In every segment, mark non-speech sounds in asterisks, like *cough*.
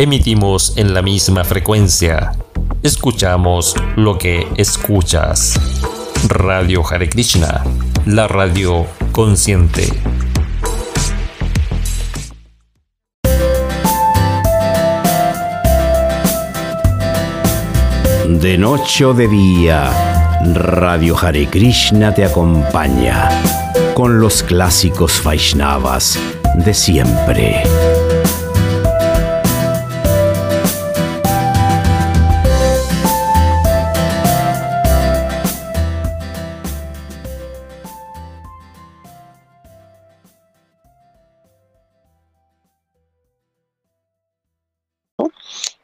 Emitimos en la misma frecuencia. Escuchamos lo que escuchas. Radio Hare Krishna, la radio consciente. De noche o de día, Radio Hare Krishna te acompaña con los clásicos Vaishnavas de siempre.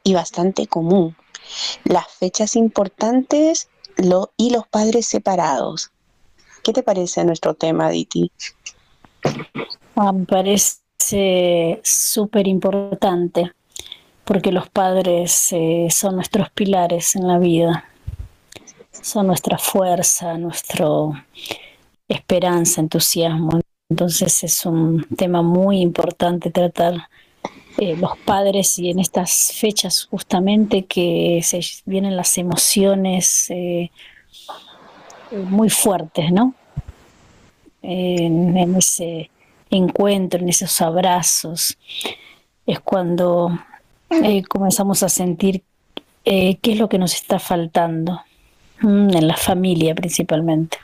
Y bastante común las fechas importantes y los padres separados. ¿Qué te parece nuestro tema, Diti? Ah, me parece súper importante porque los padres eh, son nuestros pilares en la vida, son nuestra fuerza, nuestra esperanza, entusiasmo. Entonces es un tema muy importante tratar eh, los padres y en estas fechas justamente que se vienen las emociones eh, muy fuertes, ¿no? En, ese encuentro, en esos abrazos, es cuando eh, comenzamos a sentir qué es lo que nos está faltando, en la familia principalmente.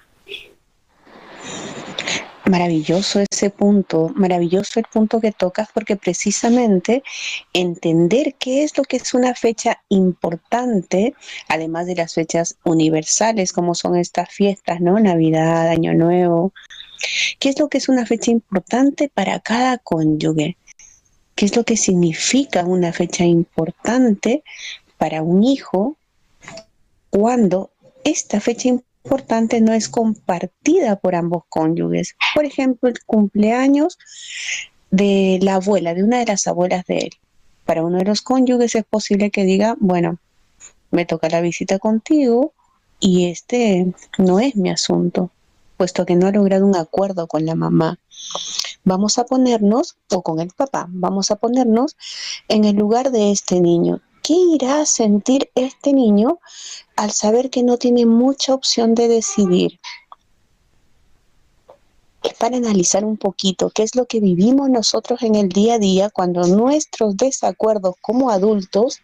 Maravilloso ese punto, maravilloso el punto que tocas porque precisamente entender qué es lo que es una fecha importante, además de las fechas universales como son estas fiestas, ¿no? Navidad, Año Nuevo. ¿Qué es lo que es una fecha importante para cada cónyuge? ¿Qué es lo que significa una fecha importante para un hijo cuando esta fecha importante importante no es compartida por ambos cónyuges. Por ejemplo, el cumpleaños de la abuela, de una de las abuelas de él. Para uno de los cónyuges es posible que diga, bueno, me toca la visita contigo y este no es mi asunto, puesto que no ha logrado un acuerdo con la mamá. Vamos a ponernos, o con el papá, vamos a ponernos en el lugar de este niño. ¿Qué irá a sentir este niño al saber que no tiene mucha opción de decidir? Es para analizar un poquito qué es lo que vivimos nosotros en el día a día cuando nuestros desacuerdos como adultos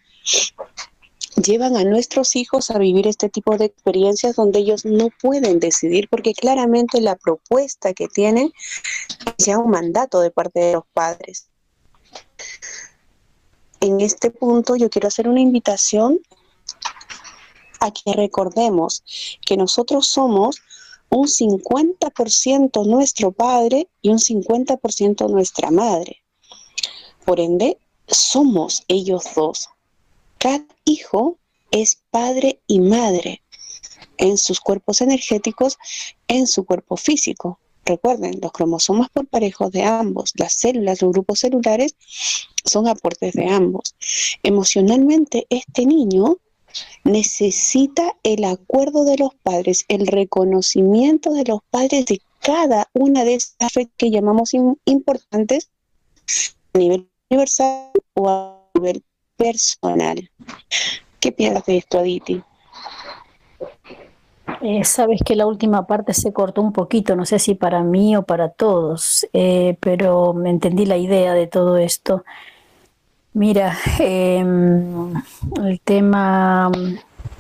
llevan a nuestros hijos a vivir este tipo de experiencias donde ellos no pueden decidir porque claramente la propuesta que tienen es ya un mandato de parte de los padres en este punto yo quiero hacer una invitación a que recordemos que nosotros somos un 50% nuestro padre y un 50% nuestra madre. Por ende, somos ellos dos. Cada hijo es padre y madre en sus cuerpos energéticos, en su cuerpo físico. Recuerden, los cromosomas por parejos de ambos, las células, los grupos celulares, son aportes de ambos. Emocionalmente, este niño necesita el acuerdo de los padres, el reconocimiento de los padres de cada una de estas fechas que llamamos importantes a nivel universal o a nivel personal. ¿Qué piensas de esto, Aditi? Eh, sabes que la última parte se cortó un poquito, no sé si para mí o para todos, eh, pero me entendí la idea de todo esto. Mira, em, el tema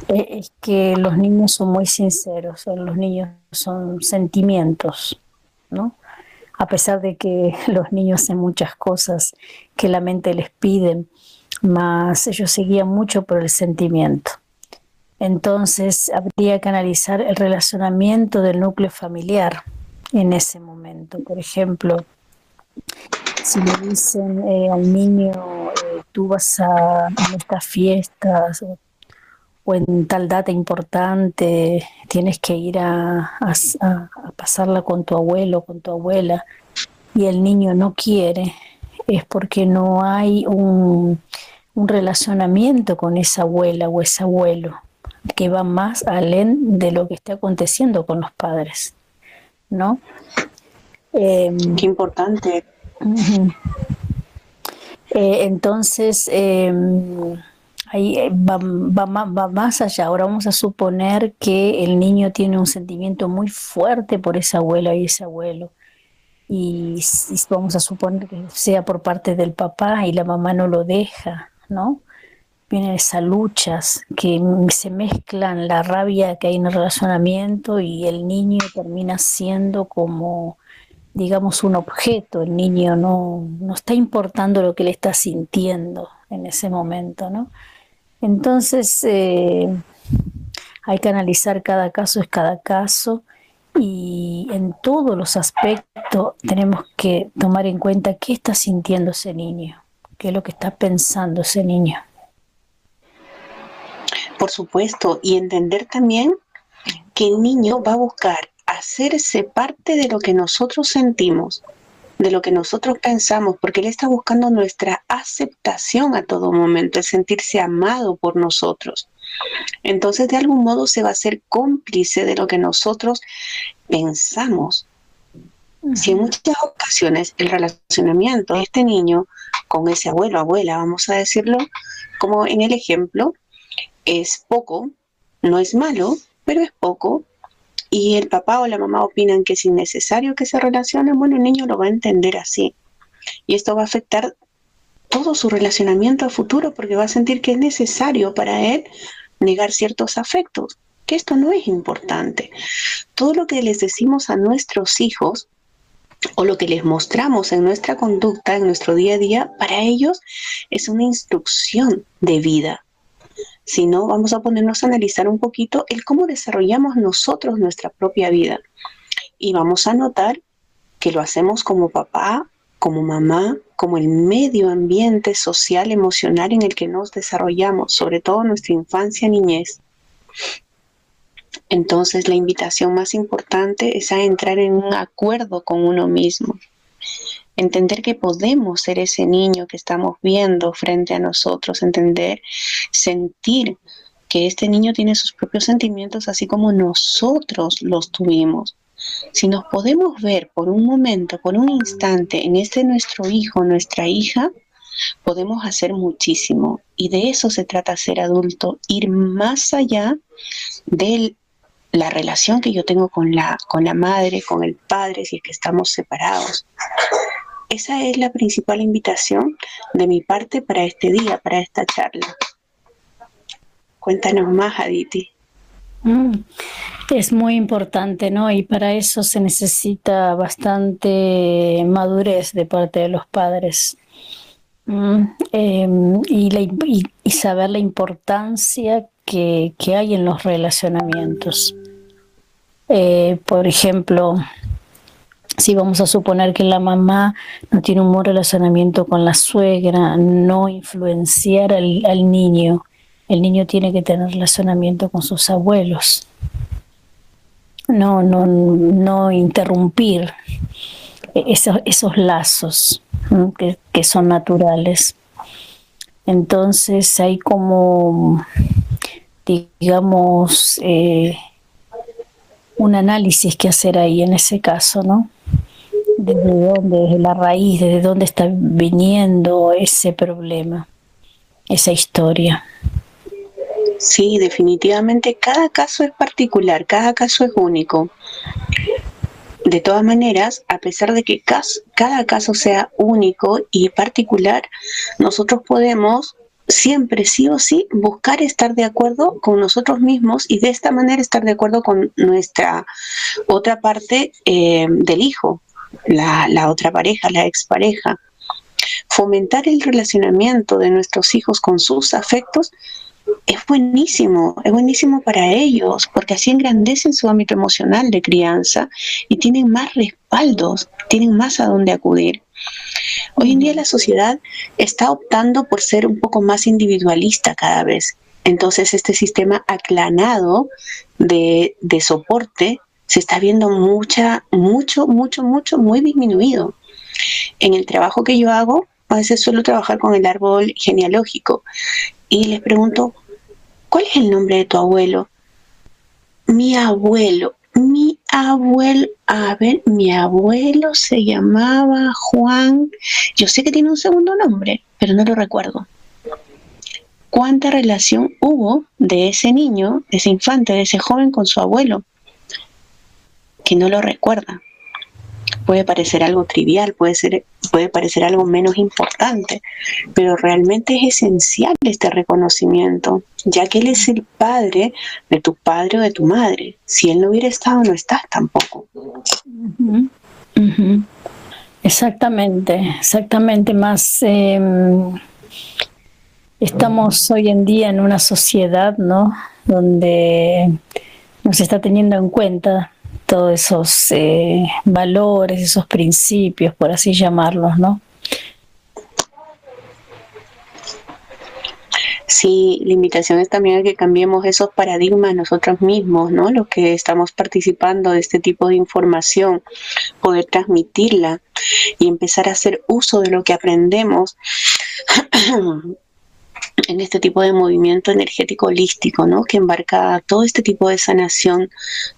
eh, es que los niños son muy sinceros, los niños son sentimientos, ¿no? A pesar de que *laughs* los niños hacen muchas cosas que la mente les pide, más ellos seguían mucho por el sentimiento. Entonces habría que analizar el relacionamiento del núcleo familiar en ese momento. Por ejemplo, si le dicen eh, al niño, eh, tú vas a, estas fiestas o, en tal data importante, tienes que ir a, pasarla con tu abuelo, con tu abuela, y el niño no quiere, es porque no hay un, un relacionamiento con esa abuela o ese abuelo que va más alén de lo que está aconteciendo con los padres, ¿no? Em, Qué importante. Eh, entonces, em, ahí eh, va, va, más allá. Ahora vamos a suponer que el niño tiene un sentimiento muy fuerte por esa abuela y ese abuelo. Y, vamos a suponer que sea por parte del papá y la mamá no lo deja, ¿no? Vienen esas luchas que se mezclan la rabia que hay en el relacionamiento y el niño termina siendo como digamos, un objeto, el niño no, no está importando lo que le está sintiendo en ese momento, ¿no? Entonces, eh, hay que analizar cada caso, es cada caso, y en todos los aspectos tenemos que tomar en cuenta qué está sintiendo ese niño, qué es lo que está pensando ese niño. Por supuesto, y entender también que el niño va a buscar hacerse parte de lo que nosotros sentimos, de lo que nosotros pensamos, porque Él está buscando nuestra aceptación a todo momento, el sentirse amado por nosotros. Entonces, de algún modo se va a ser cómplice de lo que nosotros pensamos. Si en muchas ocasiones el relacionamiento de este niño con ese abuelo, abuela, vamos a decirlo, como en el ejemplo, es poco, no es malo, pero es poco, y el papá o la mamá opinan que es innecesario que se relacionen, bueno, el niño lo va a entender así. Y esto va a afectar todo su relacionamiento a futuro porque va a sentir que es necesario para él negar ciertos afectos, que esto no es importante. Todo lo que les decimos a nuestros hijos o lo que les mostramos en nuestra conducta, en nuestro día a día, para ellos es una instrucción de vida sino vamos a ponernos a analizar un poquito el cómo desarrollamos nosotros nuestra propia vida. Y vamos a notar que lo hacemos como papá, como mamá, como el medio ambiente social, emocional en el que nos desarrollamos, sobre todo nuestra infancia, niñez. Entonces la invitación más importante es a entrar en un acuerdo con uno mismo entender que podemos ser ese niño que estamos viendo frente a nosotros, entender, sentir que este niño tiene sus propios sentimientos así como nosotros los tuvimos. Si nos podemos ver por un momento, por un instante en este nuestro hijo, nuestra hija, podemos hacer muchísimo. Y de eso se trata ser adulto, ir más allá de la relación que yo tengo con la, con la madre, con el padre, si es que estamos separados. Esa es la principal invitación de mi parte para este día, para esta charla. Cuéntanos más, Aditi. Mm, es muy importante, ¿no? Y para eso se necesita bastante madurez de parte de los padres. Mm, em, y, saber la importancia que, hay en los relacionamientos. Eh, por ejemplo, si vamos a suponer que la mamá no tiene un buen relacionamiento con la suegra, no influenciar al, niño, el niño tiene que tener relacionamiento con sus abuelos. No, no, no interrumpir esos, esos lazos que, son naturales. Entonces hay como, digamos, eh, un análisis que hacer ahí en ese caso, ¿no? Desde dónde, desde la raíz, desde dónde está viniendo ese problema, esa historia. Sí, definitivamente cada caso es particular, cada caso es único. De todas maneras, a pesar de que cada caso sea único y particular, nosotros podemos siempre sí o sí buscar estar de acuerdo con nosotros mismos y de esta manera estar de acuerdo con nuestra otra parte eh, del hijo, la, otra pareja, la expareja. Fomentar el relacionamiento de nuestros hijos con sus afectos es buenísimo, es buenísimo para ellos, porque así engrandecen su ámbito emocional de crianza y tienen más respaldos, tienen más a dónde acudir. Hoy en día la sociedad está optando por ser un poco más individualista cada vez. Entonces este sistema aclanado de, de soporte se está viendo mucha, mucho, mucho, mucho, muy disminuido. En el trabajo que yo hago, a veces suelo trabajar con el árbol genealógico y les pregunto, ¿cuál es el nombre de tu abuelo? Mi abuelo, mi abuelo, a ver, mi abuelo se llamaba Juan, yo sé que tiene un segundo nombre, pero no lo recuerdo. ¿Cuánta relación hubo de ese niño, de ese infante, de ese joven con su abuelo? Que no lo recuerda puede parecer algo trivial, puede, ser, puede parecer algo menos importante, pero realmente es esencial este reconocimiento, ya que Él es el padre de tu padre o de tu madre. Si Él no hubiera estado, no estás tampoco. Exactamente, exactamente. Más em, estamos hoy en día en una sociedad, ¿no? Donde nos está teniendo en cuenta todos esos eh, valores, esos principios, por así llamarlos, ¿no? Sí, la invitación es también a que cambiemos esos paradigmas nosotros mismos, ¿no? Los que estamos participando de este tipo de información, poder transmitirla y empezar a hacer uso de lo que aprendemos *clears throat* en este tipo de movimiento energético holístico, ¿no? Que embarca todo este tipo de sanación,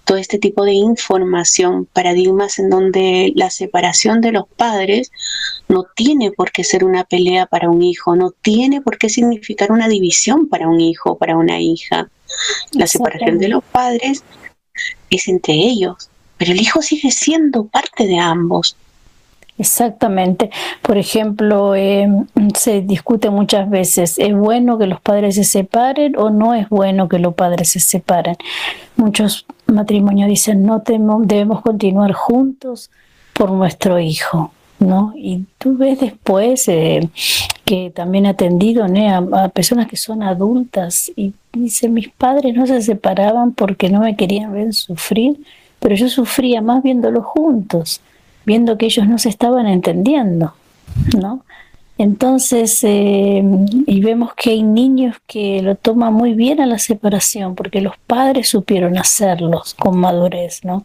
todo este tipo de información, paradigmas en donde la separación de los padres no tiene por qué ser una pelea para un hijo, no tiene por qué significar una división para un hijo, para una hija. La separación de los padres es entre ellos, pero el hijo sigue siendo parte de ambos. Exactamente. Por ejemplo, eh, se discute muchas veces, ¿es bueno que los padres se separen o no es bueno que los padres se separen? Muchos matrimonios dicen, no debemos continuar juntos por nuestro hijo. ¿no? Y tú ves después eh, que también he atendido a, a, personas que son adultas y dicen, mis padres no se separaban porque no me querían ver sufrir, pero yo sufría más viéndolos juntos viendo que ellos no se estaban entendiendo, ¿no? Entonces, eh, y vemos que hay niños que lo toman muy bien a la separación, porque los padres supieron hacerlos con madurez, ¿no?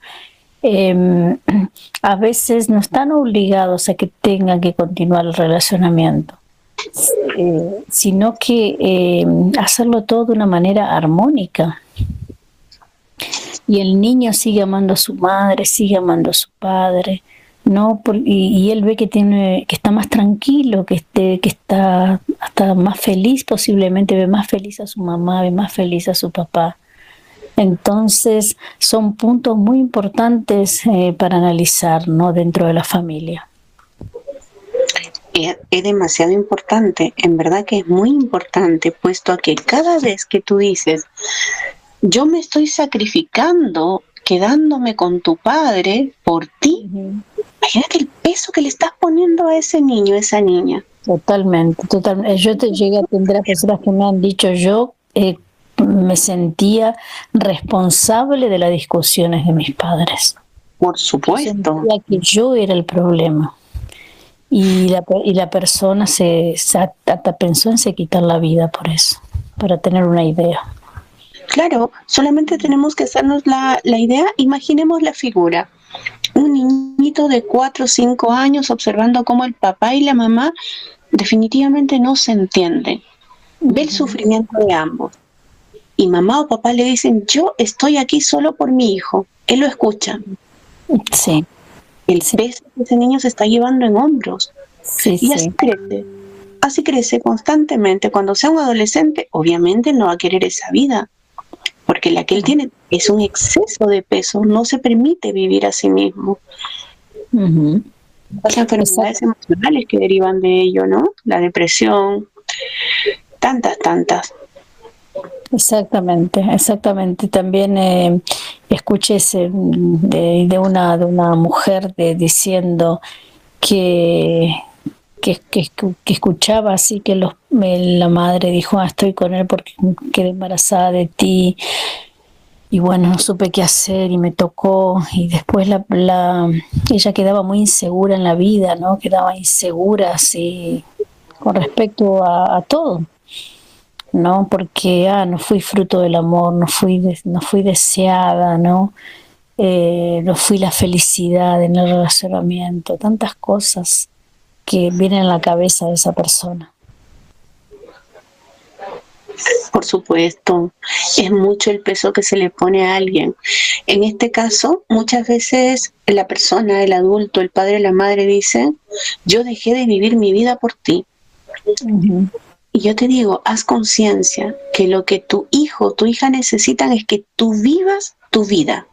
Em, *clears throat* a veces no están obligados a que tengan que continuar el relacionamiento, eh, sino que em, hacerlo todo de una manera armónica. Y el niño sigue amando a su madre, sigue amando a su padre, no y, él ve que tiene que está más tranquilo que esté que está hasta más feliz posiblemente ve más feliz a su mamá ve más feliz a su papá. Entonces son puntos muy importantes eh, para analizar no dentro de la familia. Es demasiado importante, en verdad que es muy importante, puesto a que cada vez que tú dices, yo me estoy sacrificando quedándome con tu padre por ti, imagínate el peso que le estás poniendo a ese niño, a esa niña. Totalmente, totalmente. Yo te llegué a atender a personas que me han dicho, yo eh, me sentía responsable de las discusiones de mis padres. Por supuesto. Sentía que yo era el problema. Y la, y la persona se, se hasta pensó en se quitar la vida por eso, para tener una idea. Claro, solamente tenemos que hacernos la, la idea, imaginemos la figura. Un niñito de 4 o 5 años observando cómo el papá y la mamá definitivamente no se entienden. Ve el sufrimiento de ambos. Y mamá o papá le dicen, yo estoy aquí solo por mi hijo. Él lo escucha. Sí. El peso que ese niño se está llevando en hombros. Sí, y así crece. Así crece constantemente. Cuando sea un adolescente, obviamente no va a querer esa vida porque la que él tiene es un exceso de peso, no se permite vivir a sí mismo. Las enfermedades emocionales que derivan de ello, ¿no? La depresión, tantas, tantas. Exactamente, exactamente. También eh, escuché de, una, de una mujer de, diciendo que que, que, escuchaba así que los, la madre dijo, ah, estoy con él porque quedé embarazada de ti. Y bueno, no supe qué hacer y me tocó. Y después la, la, ella quedaba muy insegura en la vida, ¿no? Quedaba insegura así con respecto a, todo. ¿no? Porque ah, no fui fruto del amor, no fui, no fui deseada, ¿no? Eh, no fui la felicidad en el relacionamiento, tantas cosas que viene en la cabeza de esa persona. Por supuesto, es mucho el peso que se le pone a alguien. En este caso, muchas veces la persona, el adulto, el padre, la madre dicen, yo dejé de vivir mi vida por ti. Y yo te digo, haz conciencia que lo que tu hijo, tu hija necesitan es que tú vivas tu vida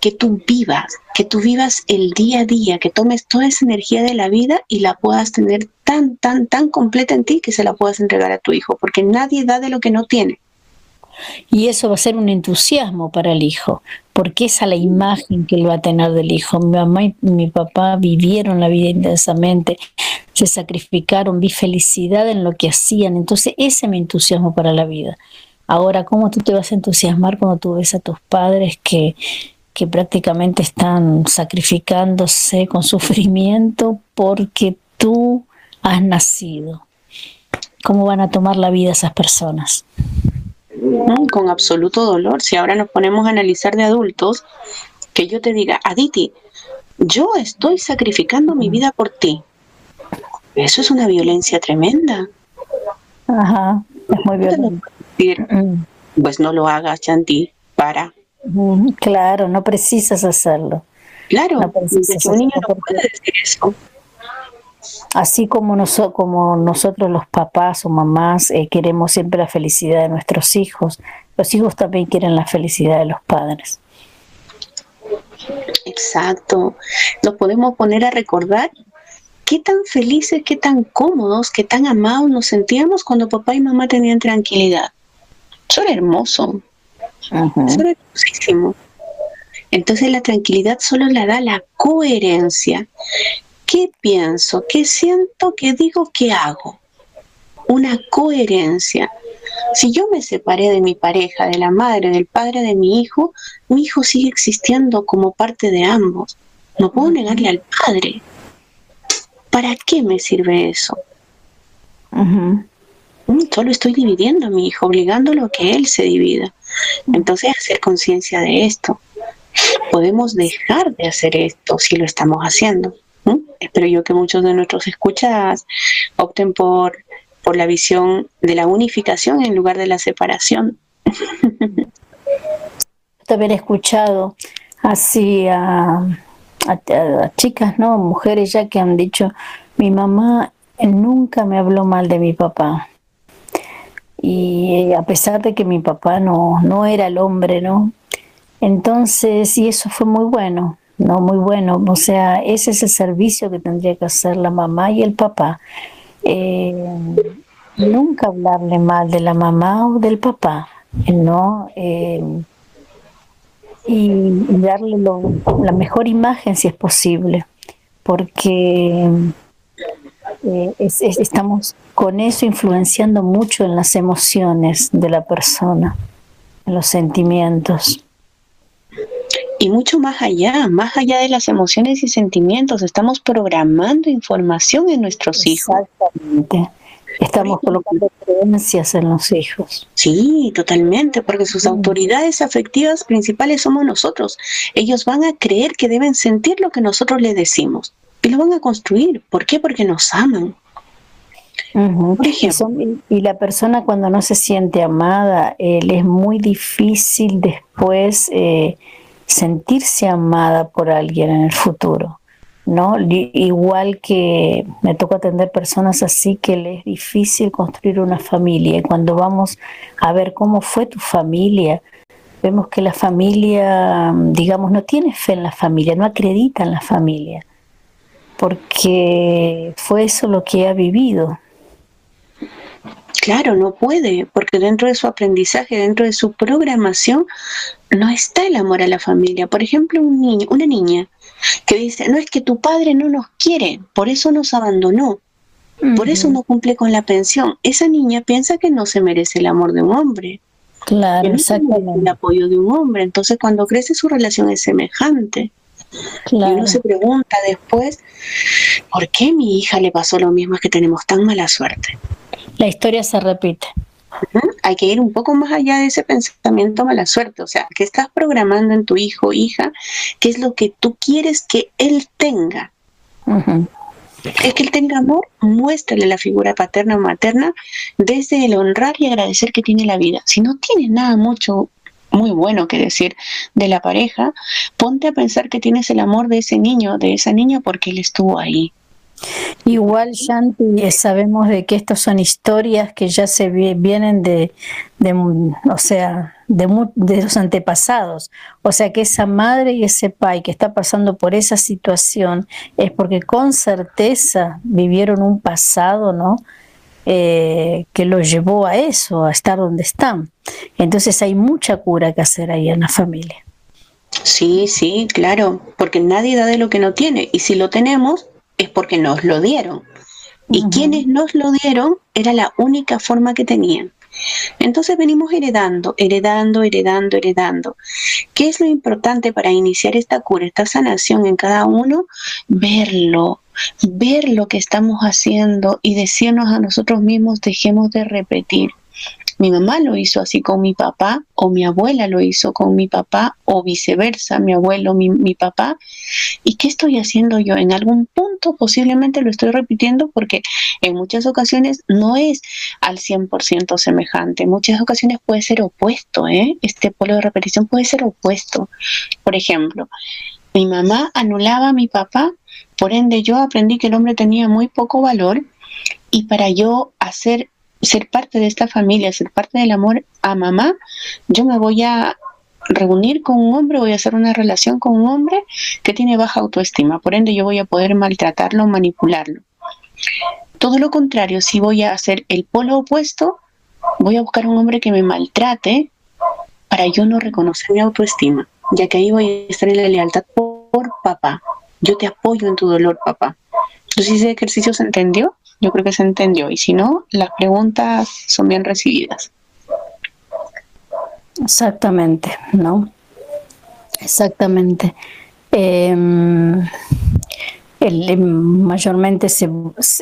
que tú vivas, que tú vivas el día a día, que tomes toda esa energía de la vida y la puedas tener tan, tan, tan completa en ti que se la puedas entregar a tu hijo, porque nadie da de lo que no tiene. Y eso va a ser un entusiasmo para el hijo, porque esa es la imagen que él va a tener del hijo. Mi mamá y mi papá vivieron la vida intensamente, se sacrificaron, vi felicidad en lo que hacían, entonces ese es mi entusiasmo para la vida. Ahora, ¿cómo tú te vas a entusiasmar cuando tú ves a tus padres que que prácticamente están sacrificándose con sufrimiento porque tú has nacido. ¿Cómo van a tomar la vida esas personas? con absoluto dolor. Si ahora nos ponemos a analizar de adultos, que yo te diga, Aditi, yo estoy sacrificando mi vida por ti. Eso es una violencia tremenda. Ajá, es muy violento. Mm. Pues no lo hagas, Chanti, para. Claro, no precisas hacerlo. Claro, no un niño no puede decir eso. Así como, como nosotros los papás o mamás eh, queremos siempre la felicidad de nuestros hijos, los hijos también quieren la felicidad de los padres. Exacto. Nos podemos poner a recordar qué tan felices, qué tan cómodos, qué tan amados nos sentíamos cuando papá y mamá tenían tranquilidad. Eso era hermoso. Entonces la tranquilidad solo la da la coherencia. ¿Qué pienso? ¿Qué siento? ¿Qué digo? ¿Qué hago? Una coherencia. Si yo me separé de mi pareja, de la madre, del padre de mi hijo, mi hijo sigue existiendo como parte de ambos. No puedo negarle al padre. ¿Para qué me sirve eso? Solo estoy dividiendo a mi hijo, obligándolo a que él se divida. Entonces, hacer conciencia de esto. Podemos dejar de hacer esto si lo estamos haciendo. Espero yo que muchos de nuestros escuchas opten por, por la visión de la unificación en lugar de la separación. haber escuchado así a, a, chicas, ¿no? Mujeres ya que han dicho, mi mamá nunca me habló mal de mi papá y a pesar de que mi papá no, no era el hombre, ¿no? Entonces, y eso fue muy bueno, ¿no? Muy bueno. O sea, ese es el servicio que tendría que hacer la mamá y el papá. Eh, nunca hablarle mal de la mamá o del papá, ¿no? Eh, y darle la mejor imagen si es posible, porque eh, estamos con eso influenciando mucho en las emociones de la persona, en los sentimientos. Y mucho más allá, más allá de las emociones y sentimientos, estamos programando información en nuestros hijos. Exactamente. Estamos colocando creencias en los hijos. Sí, totalmente, porque sus mm. autoridades afectivas principales somos nosotros. Ellos van a creer que deben sentir lo que nosotros les decimos y lo van a construir. ¿Por qué? Porque nos aman. Por ejemplo. Y la persona cuando no se siente amada, eh, le es muy difícil después eh, sentirse amada por alguien en el futuro. ¿no? Igual que me toca atender personas así que le es difícil construir una familia. Y cuando vamos a ver cómo fue tu familia, vemos que la familia, digamos, no tiene fe en la familia, no acredita en la familia porque fue eso lo que ha vivido. Claro, no puede, porque dentro de su aprendizaje, dentro de su programación, no está el amor a la familia. Por ejemplo, un niño, una niña que dice, no es que tu padre no nos quiere, por eso nos abandonó, por eso no cumple con la pensión. Esa niña piensa que no se merece el amor de un hombre. Claro, exactamente. El apoyo de un hombre. Entonces, cuando crece, su relación es semejante. Y uno se pregunta después, ¿por qué a mi hija le pasó lo mismo? Es que tenemos tan mala suerte. La historia se repite. Hay que ir un poco más allá de ese pensamiento mala suerte. O sea, ¿qué estás programando en tu hijo o hija? ¿Qué es lo que tú quieres que él tenga? Es que el tenga amor, muéstrale la figura paterna o materna desde el honrar y agradecer que tiene la vida. Si no tiene nada mucho muy bueno que decir de la pareja, ponte a pensar que tienes el amor de ese niño, de esa niña, porque él estuvo ahí. Igual, Shanti, eh, sabemos de que estas son historias que ya se vienen de, o sea, de, de, los antepasados. O sea, que esa madre y ese pai que está pasando por esa situación es porque con certeza vivieron un pasado, ¿no? Eh, que los llevó a eso, a estar donde están. Entonces hay mucha cura que hacer ahí en la familia. Sí, sí, claro, porque nadie da de lo que no tiene. Y si lo tenemos, es porque nos lo dieron. Y quienes nos lo dieron era la única forma que tenían. Entonces venimos heredando, heredando, heredando, heredando. ¿Qué es lo importante para iniciar esta cura, esta sanación en cada uno? Verlo, ver lo que estamos haciendo y decirnos a nosotros mismos, dejemos de repetir. Mi mamá lo hizo así con mi papá, o mi abuela lo hizo con mi papá, o viceversa, mi abuelo, mi, mi papá. ¿Y qué estoy haciendo yo? En algún punto posiblemente lo estoy repitiendo porque en muchas ocasiones no es al 100% semejante. En muchas ocasiones puede ser opuesto, ¿eh? Este polo de repetición puede ser opuesto. Por ejemplo, mi mamá anulaba a mi papá, por ende yo aprendí que el hombre tenía muy poco valor y para yo hacer ser parte de esta familia, ser parte del amor a mamá, yo me voy a reunir con un hombre, voy a hacer una relación con un hombre que tiene baja autoestima, por ende yo voy a poder maltratarlo, manipularlo. Todo lo contrario, si voy a hacer el polo opuesto, voy a buscar un hombre que me maltrate para yo no reconocer mi autoestima, ya que ahí voy a estar en la lealtad por papá. Yo te apoyo en tu dolor, papá. Entonces, ese ejercicio se entendió yo creo que se entendió. Y si no, las preguntas son bien recibidas. Exactamente, ¿no? Exactamente. Em, em, mayormente se,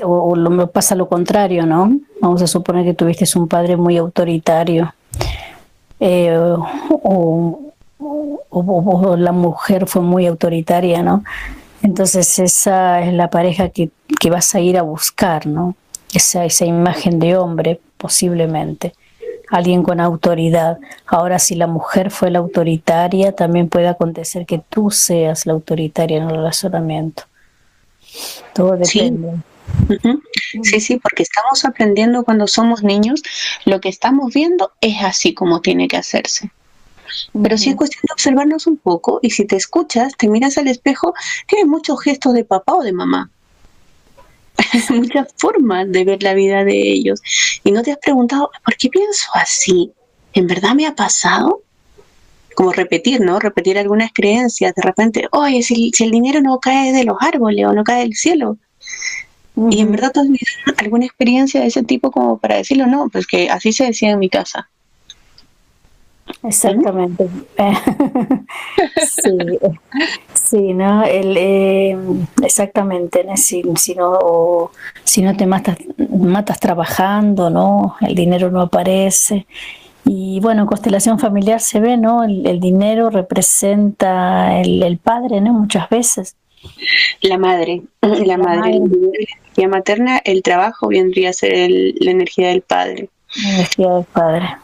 o, lo, pasa lo contrario, ¿no? Vamos a suponer que tuviste un padre muy autoritario eh, o, o, la mujer fue muy autoritaria, ¿no? Entonces esa es la pareja que, vas a ir a buscar, ¿no? Esa, esa imagen de hombre, posiblemente. Alguien con autoridad. Ahora, si la mujer fue la autoritaria, también puede acontecer que tú seas la autoritaria en el relacionamiento. Todo depende. Sí. sí, sí, porque estamos aprendiendo cuando somos niños, lo que estamos viendo es así como tiene que hacerse. Pero sí es cuestión de observarnos un poco y si te escuchas, te miras al espejo, tienes muchos gestos de papá o de mamá. *laughs* Muchas formas de ver la vida de ellos. Y no te has preguntado, ¿por qué pienso así? ¿En verdad me ha pasado? Como repetir, ¿no? Repetir algunas creencias. De repente, oye, si, si el dinero no cae de los árboles o no cae del cielo, y en verdad tú has vivido alguna experiencia de ese tipo como para decirlo, no, pues que así se decía en mi casa. Exactamente. *laughs* sí, sí, ¿no? El, eh, exactamente, si, si, no, si no te matas, matas trabajando, ¿no? El dinero no aparece. Y bueno, constelación familiar se ve, ¿no? El, dinero representa el, padre, ¿no? Muchas veces. La madre, la, madre, la energía materna, el trabajo vendría a ser la energía del padre. La energía del padre.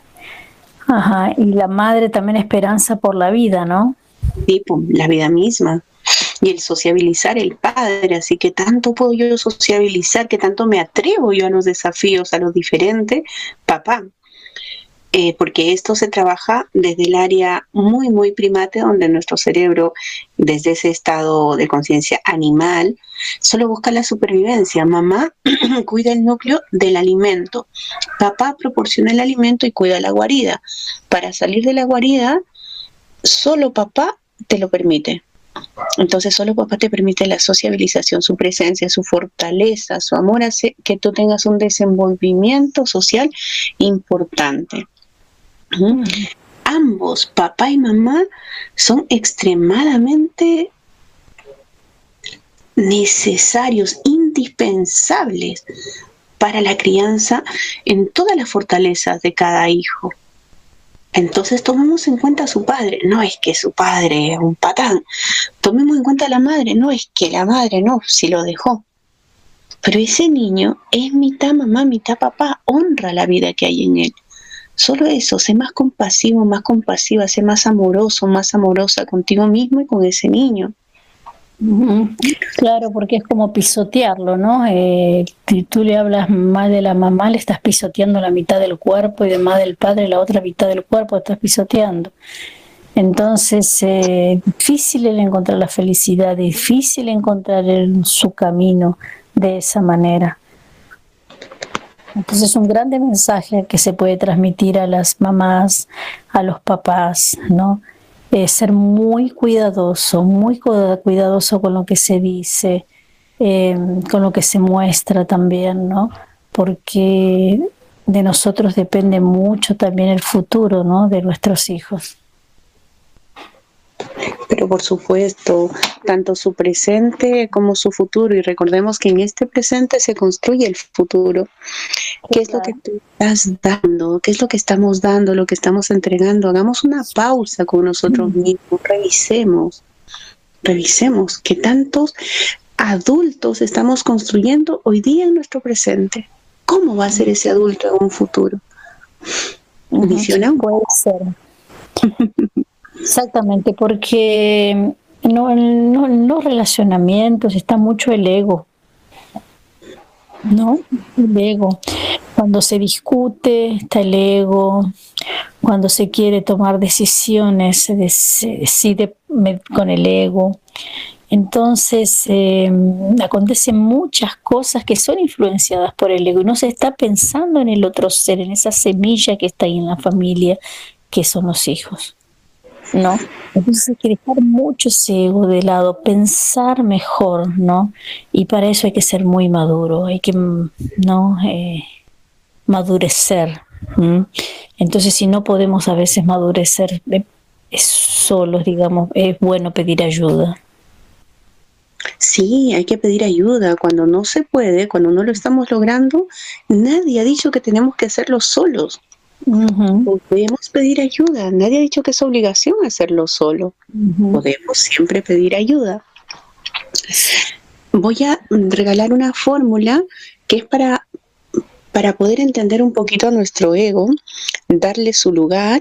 Ajá, y la madre también esperanza por la vida, ¿no? Sí, pues, la vida misma. Y el sociabilizar el padre, así que tanto puedo yo sociabilizar, que tanto me atrevo yo a los desafíos, a los diferentes, papá. Eh, porque esto se trabaja desde el área muy, muy primate, donde nuestro cerebro, desde ese estado de conciencia animal, solo busca la supervivencia. Mamá *clears throat* cuida el núcleo del alimento. Papá proporciona el alimento y cuida la guarida. Para salir de la guarida, solo papá te lo permite. Entonces solo papá te permite la sociabilización, su presencia, su fortaleza, su amor hace que tú tengas un desenvolvimiento social importante. Ambos, papá y mamá, son extremadamente necesarios, indispensables para la crianza en todas las fortalezas de cada hijo. Entonces tomemos en cuenta a su padre, no es que su padre es un patán, tomemos en cuenta a la madre, no es que la madre no, si lo dejó. Pero ese niño es mitad mamá, mitad papá, honra la vida que hay en él. Solo eso, sé más compasivo, más compasiva, sé más amoroso, más amorosa contigo mismo y con ese niño. Claro, porque es como pisotearlo, ¿no? Eh, tú le hablas mal de la mamá, le estás pisoteando la mitad del cuerpo y de más del padre la otra mitad del cuerpo estás pisoteando. Entonces, eh, difícil el encontrar la felicidad, difícil encontrar su camino de esa manera. Entonces, es un grande mensaje que se puede transmitir a las mamás, a los papás, ¿no? Ser muy cuidadoso, muy cuidadoso con lo que se dice, eh, con lo que se muestra también, ¿no? Porque de nosotros depende mucho también el futuro, ¿no? De nuestros hijos. Pero por supuesto, tanto su presente como su futuro. Y recordemos que en este presente se construye el futuro. ¿Qué es lo que tú estás dando? ¿Qué es lo que estamos dando? Lo que estamos entregando. Hagamos una pausa con nosotros mismos. Revisemos. Revisemos qué tantos adultos estamos construyendo hoy día en nuestro presente. ¿Cómo va a ser ese adulto en un futuro? Visiona Puede ser. *laughs* Exactamente, porque no, en los relacionamientos está mucho el ego, ¿no? El ego. Cuando se discute está el ego, cuando se quiere tomar decisiones se, decide con el ego. Entonces em, acontecen muchas cosas que son influenciadas por el ego y no se está pensando en el otro ser, en esa semilla que está ahí en la familia, que son los hijos. ¿No? Entonces hay que dejar mucho ese ego de lado, pensar mejor, ¿no? Y para eso hay que ser muy maduro, hay que, ¿no? Eh, madurecer. Entonces si no podemos a veces madurecer eh, solos, digamos, es bueno pedir ayuda. Sí, hay que pedir ayuda. Cuando no se puede, cuando no lo estamos logrando, nadie ha dicho que tenemos que hacerlo solos. Podemos pedir ayuda. Nadie ha dicho que es obligación hacerlo solo. Podemos siempre pedir ayuda. Voy a regalar una fórmula que es para, para poder entender un poquito a nuestro ego, darle su lugar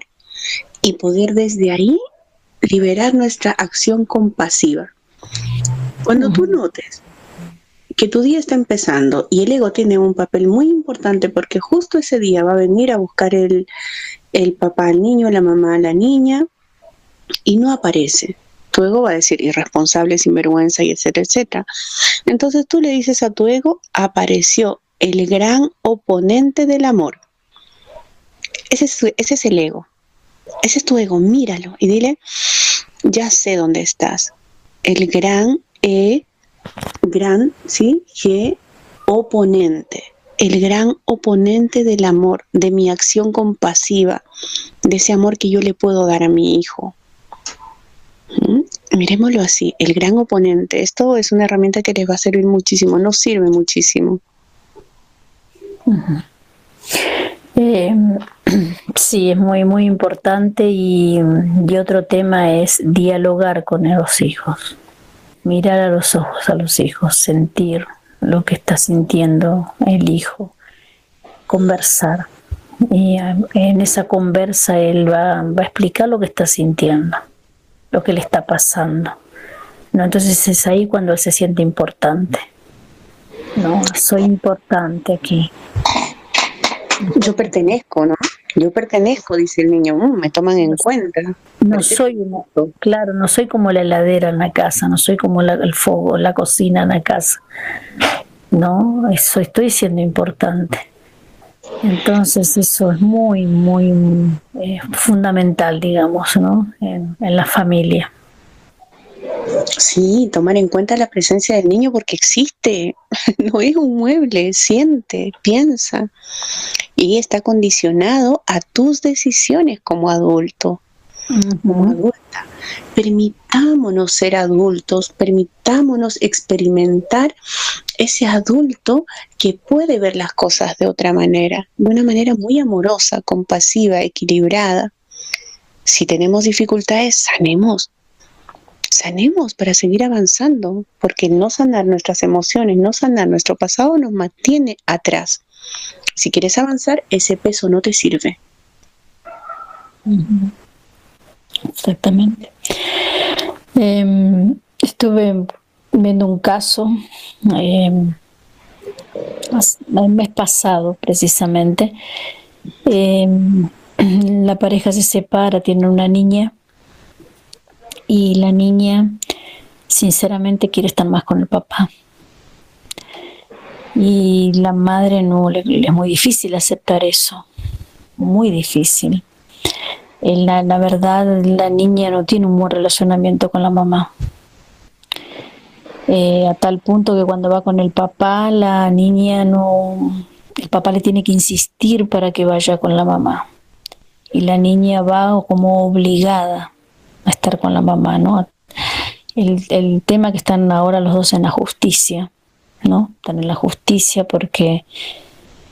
y poder desde ahí liberar nuestra acción compasiva. Cuando tú notes que tu día está empezando y el ego tiene un papel muy importante porque justo ese día va a venir a buscar el, el papá al niño, la mamá a la niña y no aparece. Tu ego va a decir irresponsable, sinvergüenza y etcétera, etcétera. Entonces tú le dices a tu ego, apareció el gran oponente del amor. Ese es, ese es el ego. Ese es tu ego, míralo y dile, ya sé dónde estás. El gran e gran, ¿sí? Oponente, el gran oponente del amor, de mi acción compasiva, de ese amor que yo le puedo dar a mi hijo. ¿Mm? Miremoslo así, el gran oponente. Esto es una herramienta que les va a servir muchísimo, nos sirve muchísimo. Eh, *clears throat* sí, es muy, muy importante y otro tema es dialogar con los hijos mirar a los ojos a los hijos, sentir lo que está sintiendo el hijo, conversar. Y eh, en esa conversa él va, a explicar lo que está sintiendo, lo que le está pasando. ¿no? Entonces es ahí cuando él se siente importante. No, soy importante aquí. Yo pertenezco, ¿no? Yo pertenezco, dice el niño, mm, me toman en cuenta. No soy, claro, no soy como la heladera en la casa, no soy como el fuego, la cocina en la casa. No, eso estoy siendo importante. Entonces eso es muy, muy eh, fundamental, digamos, ¿no? En, en la familia. Sí, tomar en cuenta la presencia del niño porque existe, *laughs* no es un mueble, siente, piensa. Y está condicionado a tus decisiones como adulto, como adulta. Permitámonos ser adultos, permitámonos experimentar ese adulto que puede ver las cosas de otra manera, de una manera muy amorosa, compasiva, equilibrada. Si tenemos dificultades, sanemos, sanemos para seguir avanzando, porque no sanar nuestras emociones, no sanar nuestro pasado nos mantiene atrás. Si quieres avanzar, ese peso no te sirve. Exactamente. Em, estuve viendo un caso em, el mes pasado, precisamente. Em, *clears throat* la pareja se separa, tiene una niña y la niña sinceramente quiere estar más con el papá. Y la madre no le, es muy difícil aceptar eso, muy difícil. La, la verdad, la niña no tiene un buen relacionamiento con la mamá. Eh, a tal punto que cuando va con el papá, la niña no, el papá le tiene que insistir para que vaya con la mamá. Y la niña va como obligada estar con la mamá, ¿no? El, el tema que están ahora los dos en la justicia, ¿no? Están en la justicia porque,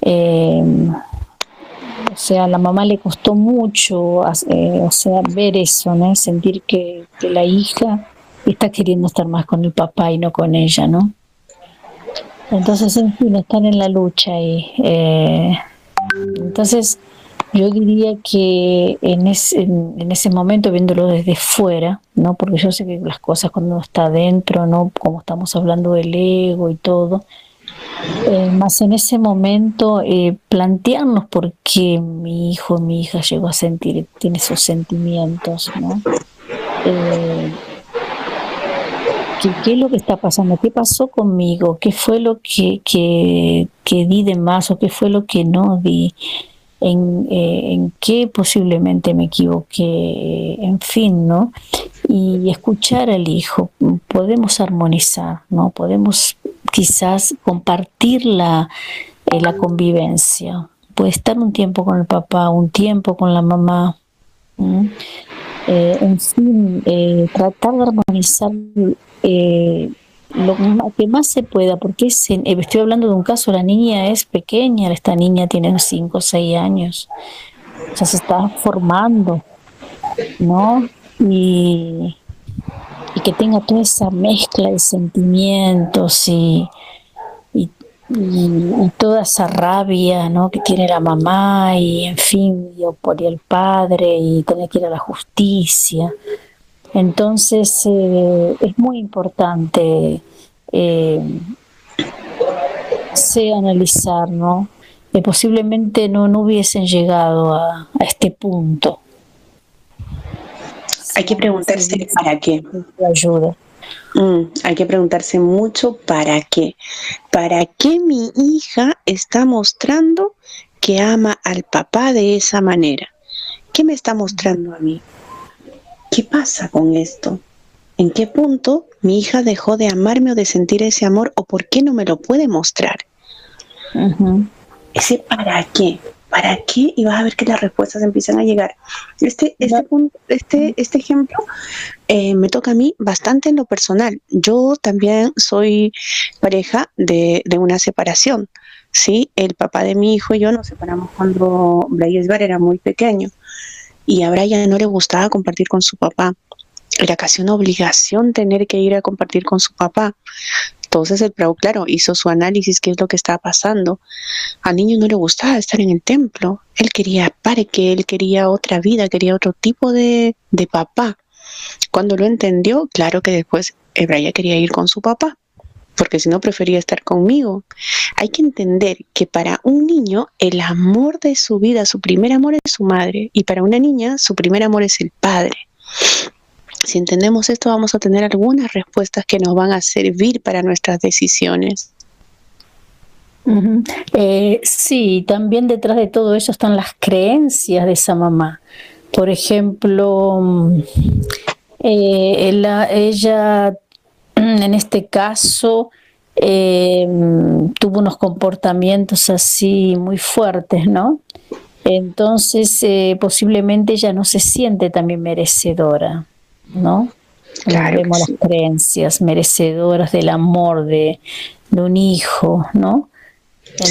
eh, o sea, la mamá le costó mucho, eh, o sea, ver eso, ¿no? Sentir que, que la hija está queriendo estar más con el papá y no con ella, ¿no? Entonces, en fin, están en la lucha y eh, entonces yo diría que en ese, en, ese momento, viéndolo desde fuera, ¿no? Porque yo sé que las cosas cuando uno está adentro, ¿no? Como estamos hablando del ego y todo, eh, más en ese momento eh, plantearnos por qué mi hijo, mi hija llegó a sentir, tiene esos sentimientos, ¿no? Eh, ¿Qué, es lo que está pasando? ¿Qué pasó conmigo? ¿Qué fue lo que, que, di de más o qué fue lo que no di? En, eh, en qué posiblemente me equivoqué, en fin, ¿no? Y escuchar al hijo, podemos armonizar, ¿no? Podemos quizás compartir la, eh, la convivencia. Puede estar un tiempo con el papá, un tiempo con la mamá. Eh, en fin, tratar de armonizar lo que más se pueda, porque eh, estoy hablando de un caso, la niña es pequeña, esta niña tiene 5 o 6 años, ya se está formando, ¿no? Y, que tenga toda esa mezcla de sentimientos y, y, y, toda esa rabia, ¿no? Que tiene la mamá y, en fin, y por el padre y tener que ir a la justicia. Entonces eh, es muy importante eh, analizar, ¿no? Que posiblemente no, no hubiesen llegado a, este punto. Hay que preguntarse para qué. Ayuda. Mm, hay que preguntarse mucho para qué. ¿Para qué mi hija está mostrando que ama al papá de esa manera? ¿Qué me está mostrando a mí? ¿Qué pasa con esto? ¿En qué punto mi hija dejó de amarme o de sentir ese amor o por qué no me lo puede mostrar? Ese para qué, para qué y vas a ver que las respuestas empiezan a llegar. Este, este, este, este ejemplo eh, me toca a mí bastante en lo personal. Yo también soy pareja de, una separación. ¿sí? El papá de mi hijo y yo nos separamos cuando Blaise Bar era muy pequeño y a Brian no le gustaba compartir con su papá. Era casi una obligación tener que ir a compartir con su papá. Entonces el Prado, claro, hizo su análisis, qué es lo que estaba pasando. Al niño no le gustaba estar en el templo. Él quería parque, él quería otra vida, quería otro tipo de, de papá. Cuando lo entendió, claro que después Brian quería ir con su papá porque si no prefería estar conmigo. Hay que entender que para un niño el amor de su vida, su primer amor es su madre y para una niña su primer amor es el padre. Si entendemos esto vamos a tener algunas respuestas que nos van a servir para nuestras decisiones. Eh, sí, también detrás de todo eso están las creencias de esa mamá. Por ejemplo, mm, eh, ella en este caso em, tuvo unos comportamientos así muy fuertes, ¿no? Entonces, eh, posiblemente ella no se siente también merecedora, ¿no? Claro Vemos las creencias merecedoras del amor de, un hijo, ¿no?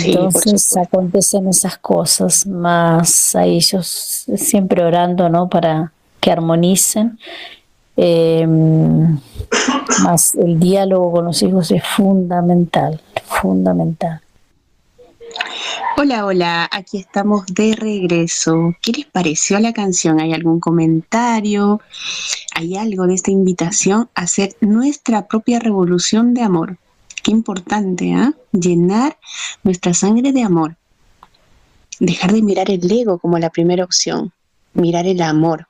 Entonces acontecen esas cosas, más a ellos siempre orando, ¿no? Para que armonicen Em, más el diálogo con los hijos es fundamental, fundamental. Hola, hola, aquí estamos de regreso. ¿Qué les pareció la canción? ¿Hay algún comentario? ¿Hay algo de esta invitación a hacer nuestra propia revolución de amor? Qué importante, ¿ah? Llenar nuestra sangre de amor. Dejar de mirar el ego como la primera opción, mirar el amor.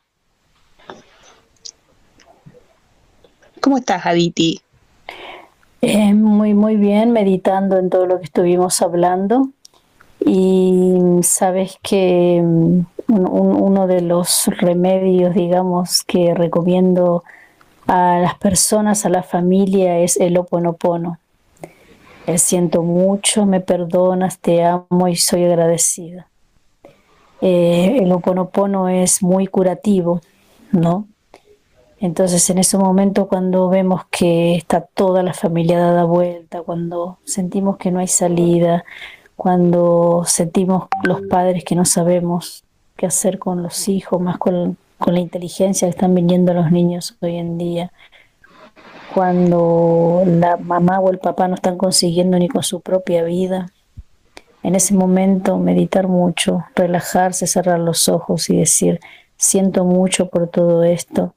¿Cómo estás, Aditi? Eh, muy, muy bien, meditando en todo lo que estuvimos hablando. Y sabes que mm, uno de los remedios, digamos, que recomiendo a las personas, a la familia, es el oponopono. El siento mucho, me perdonas, te amo y soy agradecida. Eh, el oponopono es muy curativo, ¿no? Entonces, en ese momento, cuando vemos que está toda la familia dada vuelta, cuando sentimos que no hay salida, cuando sentimos los padres que no sabemos qué hacer con los hijos, más con, la inteligencia que están viniendo los niños hoy en día, cuando la mamá o el papá no están consiguiendo ni con su propia vida. En ese momento meditar mucho, relajarse, cerrar los ojos y decir, siento mucho por todo esto,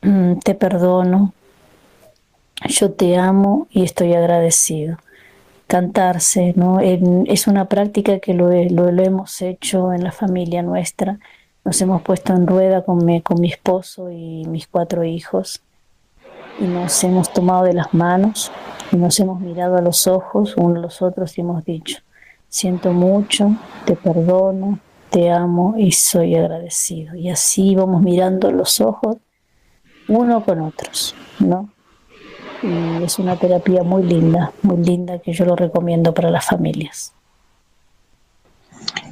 te perdono, yo te amo y estoy agradecido cantarse, ¿no? es una práctica que lo, hemos hecho en la familia nuestra. Nos hemos puesto en rueda con mi, con mi esposo y mis cuatro hijos y nos hemos tomado de las manos y nos hemos mirado a los ojos unos a los otros y hemos dicho, siento mucho, te perdono, te amo y soy agradecido. Y así vamos mirando los ojos uno con otros, ¿no? y es una terapia muy linda, muy linda que yo lo recomiendo para las familias.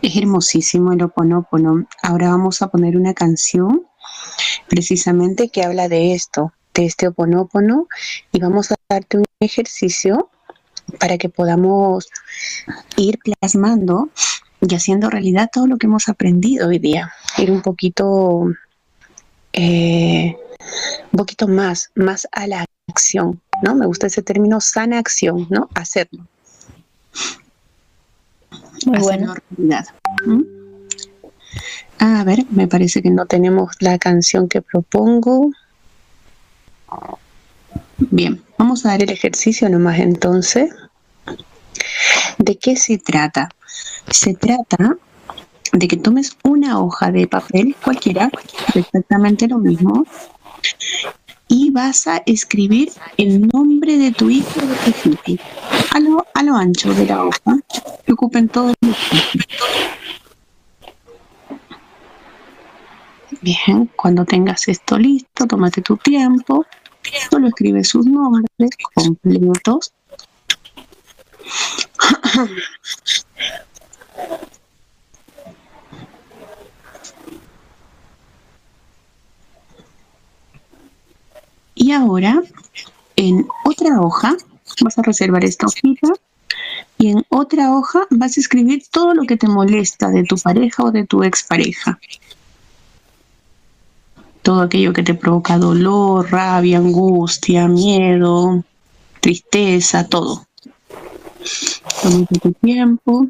Es hermosísimo el oponopono. Ahora vamos a poner una canción precisamente que habla de esto, de este oponopono y vamos a darte un ejercicio para que podamos ir plasmando y haciendo realidad todo lo que hemos aprendido hoy día. Ir un poquito, eh, un poquito más, más a la acción, ¿no? Me gusta ese término sana acción, ¿no? Hacerlo. Muy bueno. ¿Mm? A ver, me parece que no tenemos la canción que propongo. Bien, vamos a dar el ejercicio nomás entonces. ¿De qué se trata? Se trata de que tomes una hoja de papel cualquiera, exactamente lo mismo, y vas a escribir el nombre de tu hijo de hija a lo, a lo ancho de la hoja. Que ocupen todos los Bien, cuando tengas esto listo, tómate tu tiempo, solo escribe sus nombres completos. Y ahora, en otra hoja, vas a reservar esta hojita y en otra hoja vas a escribir todo lo que te molesta de tu pareja o de tu expareja. Todo aquello que te provoca dolor, rabia, angustia, miedo, tristeza, todo. Tómate tu tiempo.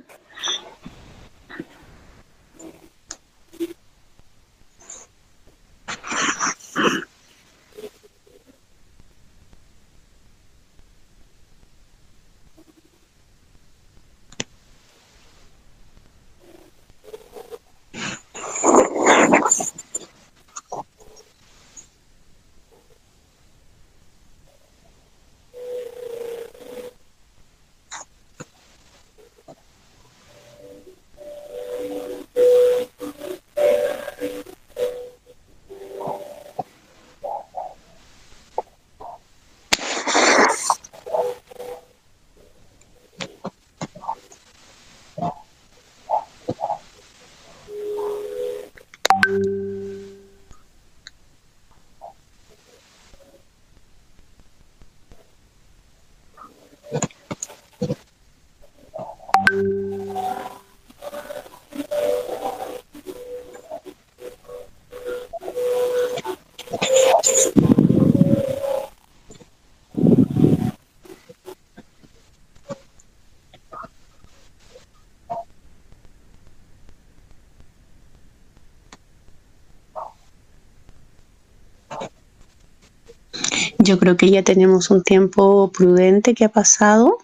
Yo creo que ya tenemos un tiempo prudente que ha pasado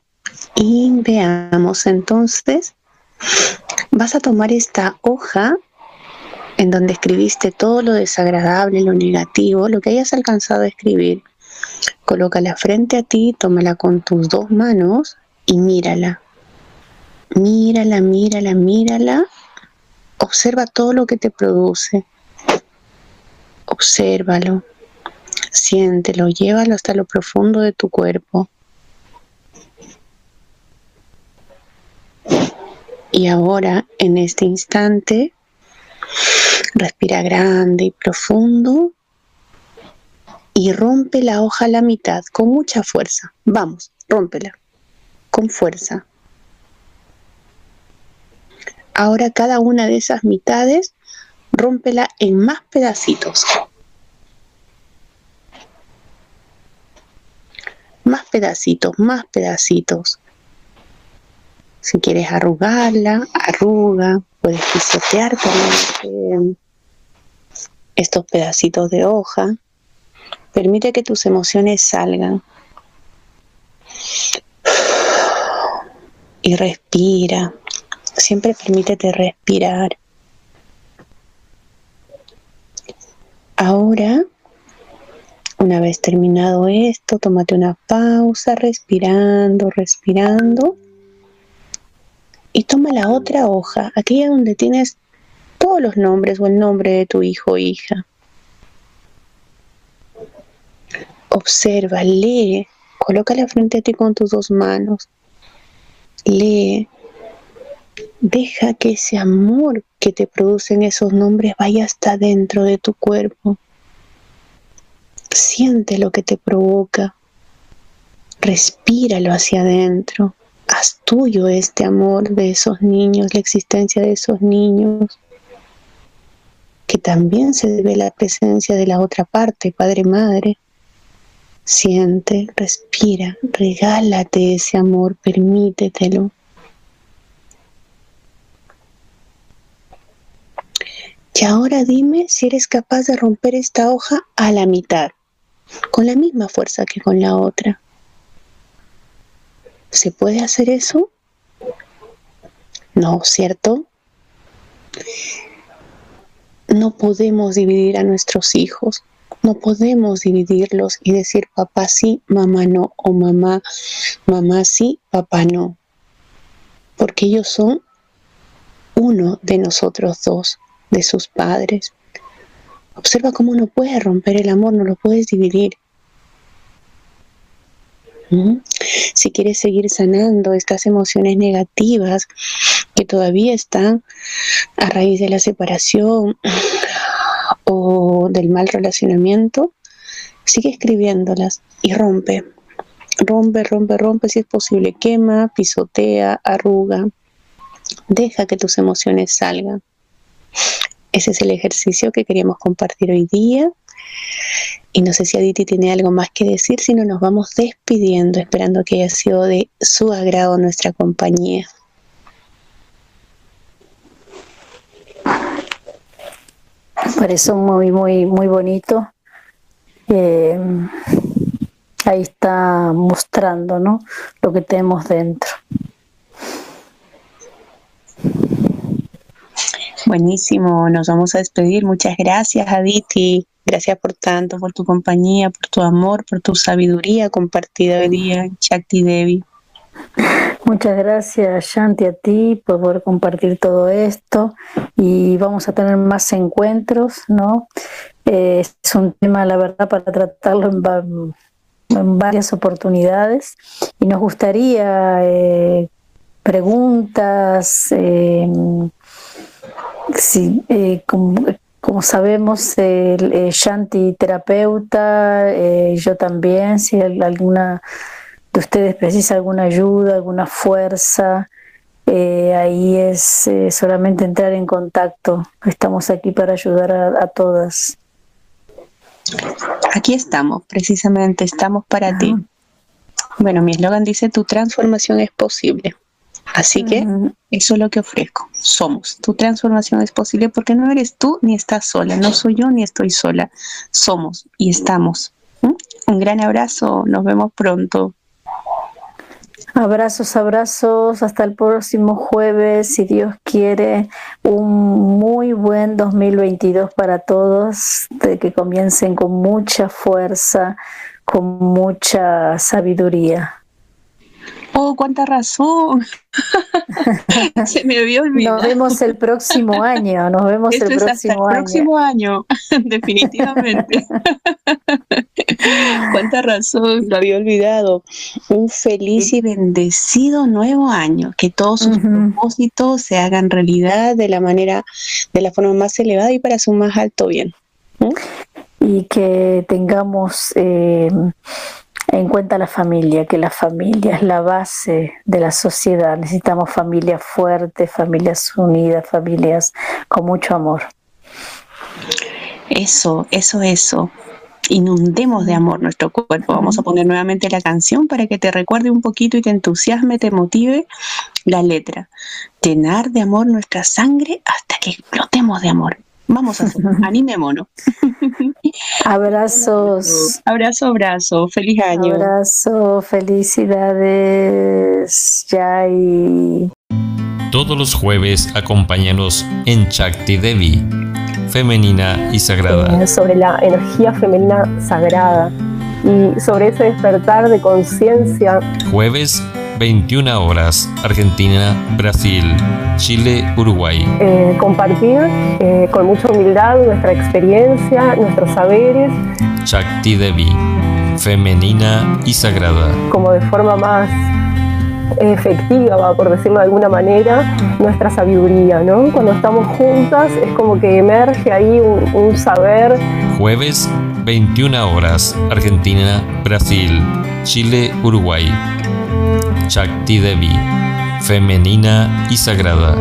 y veamos entonces, vas a tomar esta hoja en donde escribiste todo lo desagradable, lo negativo, lo que hayas alcanzado a escribir. Colócala frente a ti, tómala con tus dos manos y mírala. Mírala, mírala, mírala. Observa todo lo que te produce. Obsérvalo. Siéntelo, llévalo hasta lo profundo de tu cuerpo. Y ahora, en este instante, respira grande y profundo y rompe la hoja a la mitad con mucha fuerza. Vamos, rómpela con fuerza. Ahora cada una de esas mitades, rómpela en más pedacitos. Más pedacitos, más pedacitos. Si quieres arrugarla, arruga. Puedes pisotear también estos pedacitos de hoja. Permite que tus emociones salgan. Y respira. Siempre permítete respirar. Ahora, una vez terminado esto, tómate una pausa, respirando, respirando. Y toma la otra hoja, aquella donde tienes todos los nombres o el nombre de tu hijo o hija. Observa, lee, colócala frente a ti con tus dos manos. Lee. Deja que ese amor que te producen esos nombres vaya hasta dentro de tu cuerpo. Siente lo que te provoca. Respíralo hacia adentro. Haz tuyo este amor de esos niños, la existencia de esos niños, que también se debe la presencia de la otra parte, padre-madre. Siente, respira, regálate ese amor, permítetelo. Y ahora dime si eres capaz de romper esta hoja a la mitad, con la misma fuerza que con la otra. ¿Se puede hacer eso? No, ¿cierto? No podemos dividir a nuestros hijos, no podemos dividirlos y decir papá sí, mamá no, o mamá, mamá sí, papá no, porque ellos son uno de nosotros dos, de sus padres. Observa cómo no puedes romper el amor, no lo puedes dividir. Si quieres seguir sanando estas emociones negativas que todavía están a raíz de la separación o del mal relacionamiento, sigue escribiéndolas y rompe. Rompe, rompe, rompe si es posible. Quema, pisotea, arruga. Deja que tus emociones salgan. Ese es el ejercicio que queríamos compartir hoy día. Y no sé si Aditi tiene algo más que decir, si no nos vamos despidiendo, esperando que haya sido de su agrado nuestra compañía. Me pareció muy, muy, muy bonito. Eh, ahí está mostrando ¿no? lo que tenemos dentro. Buenísimo, nos vamos a despedir. Muchas gracias, Aditi. Gracias por tanto, por tu compañía, por tu amor, por tu sabiduría compartida hoy día, Shakti Devi. Muchas gracias, Shanti, a ti por poder compartir todo esto y vamos a tener más encuentros, ¿no? Eh, es un tema, la verdad, para tratarlo en, varias oportunidades y nos gustaría eh, preguntas, eh, si, como, como sabemos, el, eh, Shanti terapeuta, eh, yo también, si alguna de ustedes precisa alguna ayuda, alguna fuerza, eh, ahí es solamente entrar en contacto. Estamos aquí para ayudar a, todas. Aquí estamos, precisamente, estamos para ti. Bueno, mi eslogan dice, tu transformación es posible. Así que eso es lo que ofrezco. Somos. Tu transformación es posible porque no eres tú ni estás sola. No soy yo ni estoy sola. Somos y estamos. Un Un gran abrazo, nos vemos pronto. Abrazos, abrazos, hasta el próximo jueves, si Dios quiere, un muy buen 2022 para todos, de que comiencen con mucha fuerza, con mucha sabiduría. Oh, cuánta razón. *laughs* Se me había olvidado. Nos vemos el próximo año. Nos vemos el próximo año. próximo año, *laughs* definitivamente. *laughs* cuánta razón, lo había olvidado. Un feliz y bendecido nuevo año. Que todos sus propósitos se hagan realidad de la manera, de la forma más elevada y para su más alto bien. Y que tengamos eh, en cuenta la familia, que la familia es la base de la sociedad. Necesitamos familias fuertes, familias unidas, familias con mucho amor. Eso, eso, eso. Inundemos de amor nuestro cuerpo. Vamos a poner nuevamente la canción para que te recuerde un poquito y te entusiasme, te motive la letra. Llenar de amor nuestra sangre hasta que explotemos de amor. Vamos a hacer, *laughs* animémonos. Abrazos. Abrazo, abrazo. Feliz año. Abrazo, felicidades. Yay. Todos los jueves acompáñanos en Chakti Devi, femenina y sagrada. Sobre la energía femenina sagrada y sobre ese despertar de conciencia. Jueves 21 horas, Argentina, Brasil, Chile, Uruguay. Eh, compartir eh, con mucha humildad nuestra experiencia, nuestros saberes. Shakti Devi, femenina y sagrada. Como de forma más efectiva, por decirlo de alguna manera, nuestra sabiduría, ¿no? Cuando estamos juntas es como que emerge ahí un, un saber. Jueves, 21 horas, Argentina, Brasil, Chile, Uruguay. Shakti Devi, femenina y sagrada.